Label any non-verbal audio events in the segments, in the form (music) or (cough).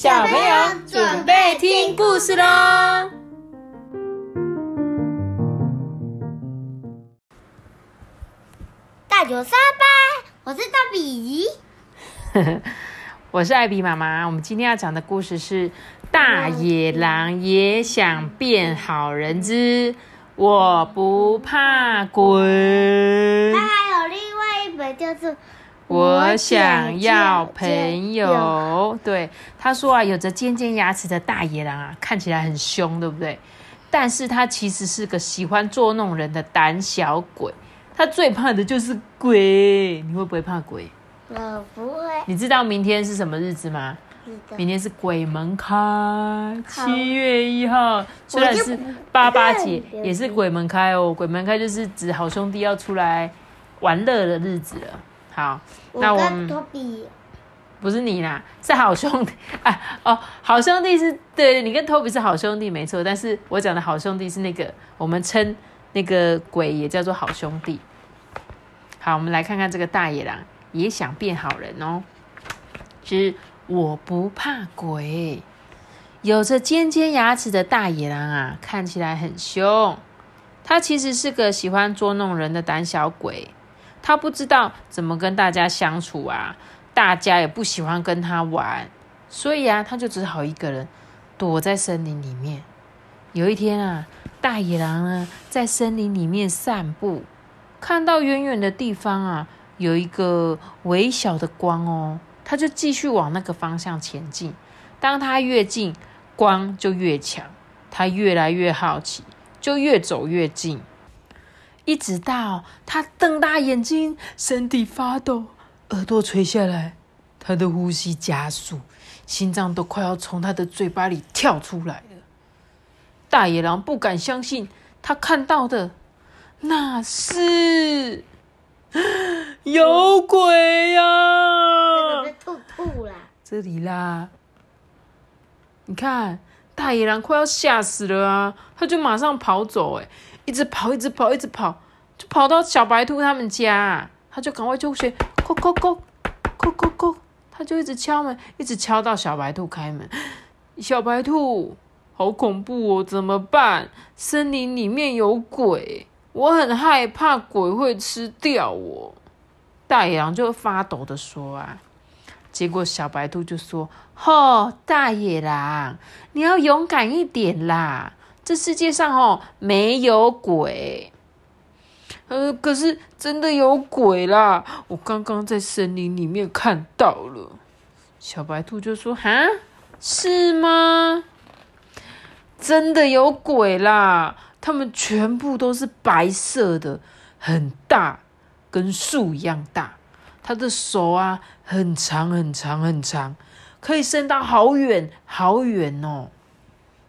小朋友准备听故事喽！大九三班，我是大比。(laughs) 我是艾比妈妈。我们今天要讲的故事是《大野狼也想变好人之我不怕鬼》。它还有另外一本，就是。我想要朋友。对，他说啊，有着尖尖牙齿的大野狼啊，看起来很凶，对不对？但是他其实是个喜欢捉弄人的胆小鬼。他最怕的就是鬼。你会不会怕鬼？我不会。你知道明天是什么日子吗？明天是鬼门开，七月一号。虽然是八八节，也是鬼门开哦。鬼门开就是指好兄弟要出来玩乐的日子了。好，那我们托比不是你啦，(laughs) 是好兄弟 (laughs) 啊！哦，好兄弟是对，你跟托比是好兄弟没错，但是我讲的好兄弟是那个我们称那个鬼也叫做好兄弟。好，我们来看看这个大野狼也想变好人哦。其实我不怕鬼，有着尖尖牙齿的大野狼啊，看起来很凶，他其实是个喜欢捉弄人的胆小鬼。他不知道怎么跟大家相处啊，大家也不喜欢跟他玩，所以啊，他就只好一个人躲在森林里面。有一天啊，大野狼呢在森林里面散步，看到远远的地方啊有一个微小的光哦，他就继续往那个方向前进。当他越近，光就越强，他越来越好奇，就越走越近。一直到他瞪大眼睛，身体发抖，耳朵垂下来，他的呼吸加速，心脏都快要从他的嘴巴里跳出来了。大野狼不敢相信他看到的，那是 (gasps) 有鬼呀！吐吐啦！这里啦，你看，大野狼快要吓死了啊！他就马上跑走，哎。一直跑，一直跑，一直跑，就跑到小白兔他们家，他就赶快就学，叩叩叩，叩叩叩，他就一直敲门，一直敲到小白兔开门。小白兔，好恐怖哦，怎么办？森林里面有鬼，我很害怕鬼会吃掉我。大野狼就发抖的说啊，结果小白兔就说：“吼，大野狼，你要勇敢一点啦。”这世界上哦没有鬼，呃，可是真的有鬼啦！我刚刚在森林里面看到了。小白兔就说：“哈，是吗？真的有鬼啦！他们全部都是白色的，很大，跟树一样大。他的手啊，很长很长很长，可以伸到好远好远哦。”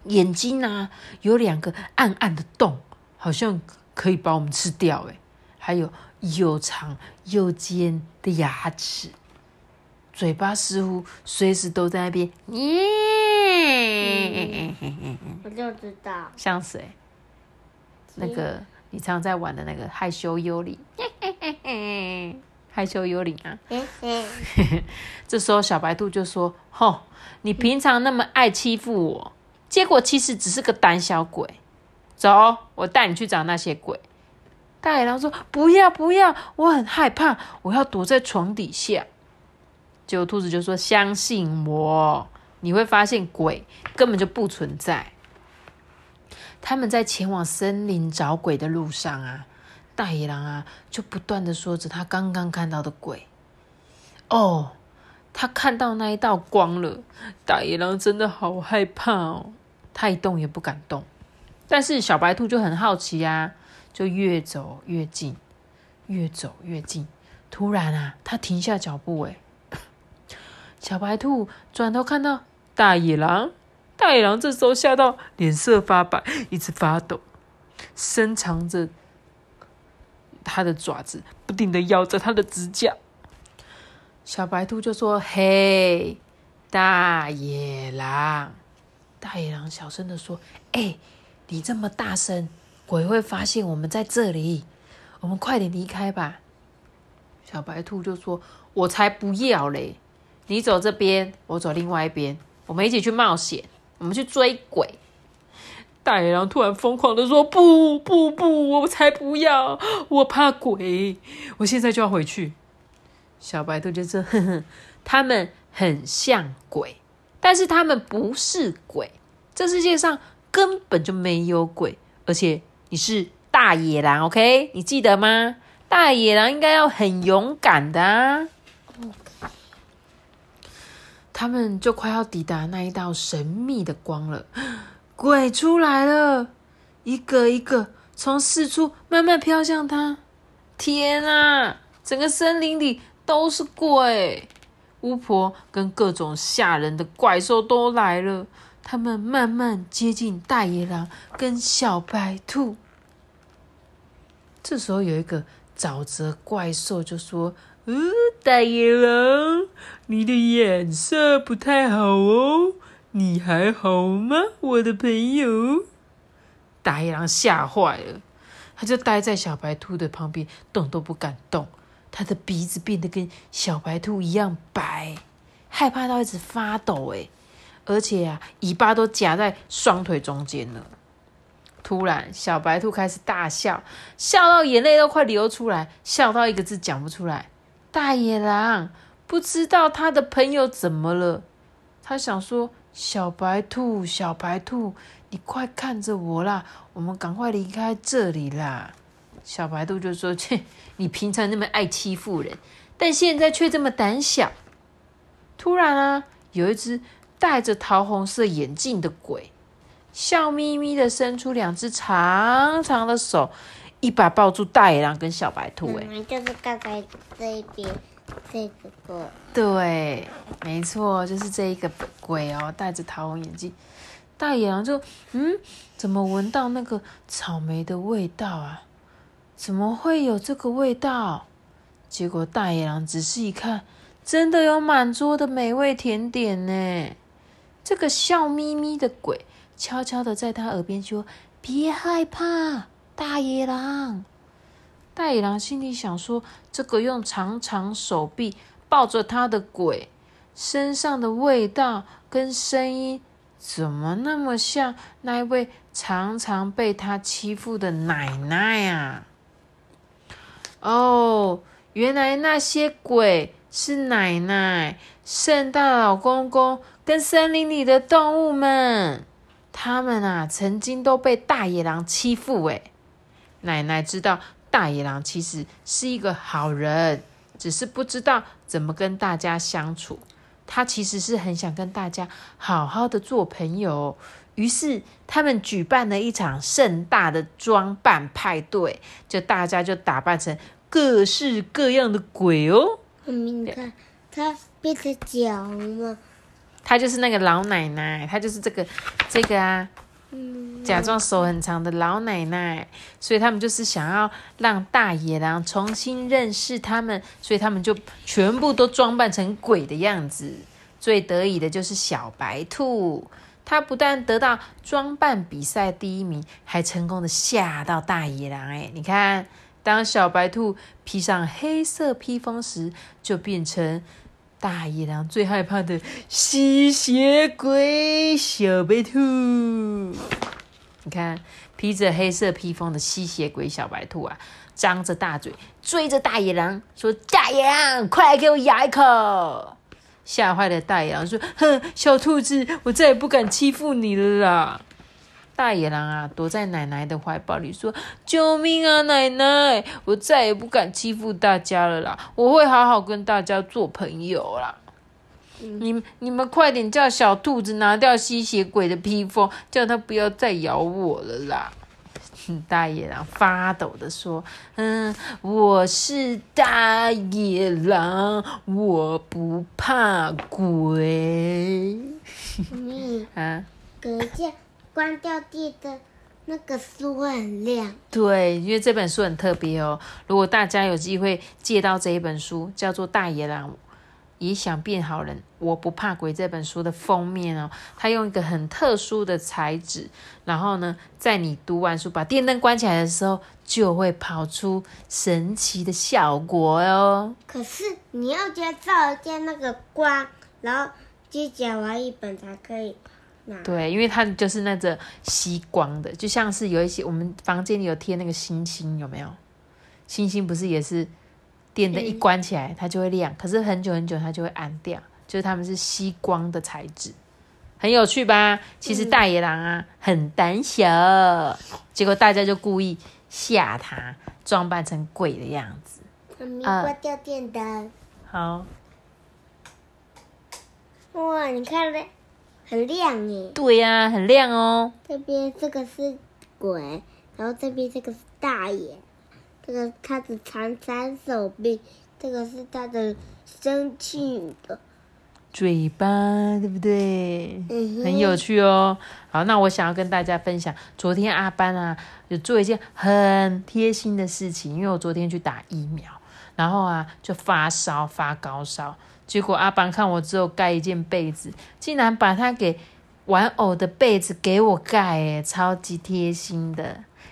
眼睛啊，有两个暗暗的洞，好像可以把我们吃掉哎。还有又长又尖的牙齿，嘴巴似乎随时都在那边。耶，我就知道，像谁？那个你常在玩的那个害羞幽灵，(laughs) 害羞幽灵啊。(laughs) 这时候小白兔就说：“吼，你平常那么爱欺负我。”结果其实只是个胆小鬼，走，我带你去找那些鬼。大野狼说：“不要不要，我很害怕，我要躲在床底下。”结果兔子就说：“相信我，你会发现鬼根本就不存在。”他们在前往森林找鬼的路上啊，大野狼啊就不断的说着他刚刚看到的鬼。哦，他看到那一道光了，大野狼真的好害怕哦。他一动也不敢动，但是小白兔就很好奇啊，就越走越近，越走越近。突然啊，他停下脚步，哎，(laughs) 小白兔转头看到大野狼，大野狼这时候吓到脸色发白，一直发抖，伸长着他的爪子，不停的咬着他的指甲。小白兔就说：“嘿，大野狼。”大野狼小声的说：“哎，你这么大声，鬼会发现我们在这里。我们快点离开吧。”小白兔就说：“我才不要嘞！你走这边，我走另外一边。我们一起去冒险，我们去追鬼。”大野狼突然疯狂的说：“不不不，我才不要！我怕鬼，我现在就要回去。”小白兔就说：“哼哼，他们很像鬼，但是他们不是鬼。这世界上根本就没有鬼，而且你是大野狼，OK？你记得吗？大野狼应该要很勇敢的啊。”他们就快要抵达那一道神秘的光了。(gasps) 鬼出来了，一个一个从四处慢慢飘向他。天啊，整个森林里都是鬼！巫婆跟各种吓人的怪兽都来了。他们慢慢接近大野狼跟小白兔。这时候有一个沼泽怪兽就说：“呃，大野狼，你的眼色不太好哦。”你还好吗，我的朋友？大野狼吓坏了，他就待在小白兔的旁边，动都不敢动。他的鼻子变得跟小白兔一样白，害怕到一直发抖。哎，而且啊，尾巴都夹在双腿中间了。突然，小白兔开始大笑，笑到眼泪都快流出来，笑到一个字讲不出来。大野狼不知道他的朋友怎么了，他想说。小白兔，小白兔，你快看着我啦！我们赶快离开这里啦！小白兔就说：“切，(laughs) 你平常那么爱欺负人，但现在却这么胆小。”突然啊，有一只戴着桃红色眼镜的鬼，笑眯眯的伸出两只长长的手，一把抱住大野狼跟小白兔。哎，就是刚才这一边。这个鬼，对，没错，就是这一个鬼哦，戴着桃红眼镜。大野狼就，嗯，怎么闻到那个草莓的味道啊？怎么会有这个味道？结果大野狼仔细一看，真的有满桌的美味甜点呢。这个笑眯眯的鬼悄悄的在他耳边说：“别害怕，大野狼。”大野狼心里想说：“这个用长长手臂抱着他的鬼，身上的味道跟声音，怎么那么像那一位常常被他欺负的奶奶啊？”哦，原来那些鬼是奶奶、圣诞老公公跟森林里的动物们，他们啊，曾经都被大野狼欺负。哎，奶奶知道。大野狼其实是一个好人，只是不知道怎么跟大家相处。他其实是很想跟大家好好的做朋友，于是他们举办了一场盛大的装扮派对，就大家就打扮成各式各样的鬼哦。你看，他变成脚了。他就是那个老奶奶，他就是这个这个啊。假装手很长的老奶奶，所以他们就是想要让大野狼重新认识他们，所以他们就全部都装扮成鬼的样子。最得意的就是小白兔，他不但得到装扮比赛第一名，还成功的吓到大野狼。哎，你看，当小白兔披上黑色披风时，就变成。大野狼最害怕的吸血鬼小白兔，你看披着黑色披风的吸血鬼小白兔啊，张着大嘴追着大野狼，说：“大野狼，快来给我咬一口！”吓坏了大野狼说：“哼，小兔子，我再也不敢欺负你了啦。”大野狼啊，躲在奶奶的怀抱里说：“救命啊，奶奶！我再也不敢欺负大家了啦，我会好好跟大家做朋友啦。你你们快点叫小兔子拿掉吸血鬼的披风，叫他不要再咬我了啦！”大野狼发抖的说：“嗯，我是大野狼，我不怕鬼。” (laughs) 啊，等一下。关掉地的那个书会很亮。对，因为这本书很特别哦。如果大家有机会借到这一本书，叫做《大野狼也想变好人》，我不怕鬼这本书的封面哦，它用一个很特殊的材质，然后呢，在你读完书把电灯关起来的时候，就会跑出神奇的效果哦。可是你要先照一下那个光，然后去缴完一本才可以拿。对，因为它就是那个吸光的，就像是有一些我们房间里有贴那个星星，有没有？星星不是也是电灯一关起来它就会亮，可是很久很久它就会暗掉，就是它们是吸光的材质。很有趣吧？其实大野狼啊很胆小，结果大家就故意吓它，装扮成鬼的样子。妈咪关掉电灯。好。哇，你看嘞，很亮耶。对呀，很亮哦。这边这个是鬼，然后这边这个是大爷，这个他的长长手臂，这个是他的生气的。嘴巴对不对？嗯很有趣哦。好，那我想要跟大家分享，昨天阿班啊有做一件很贴心的事情，因为我昨天去打疫苗，然后啊就发烧发高烧，结果阿班看我只有盖一件被子，竟然把他给玩偶的被子给我盖，哎，超级贴心的，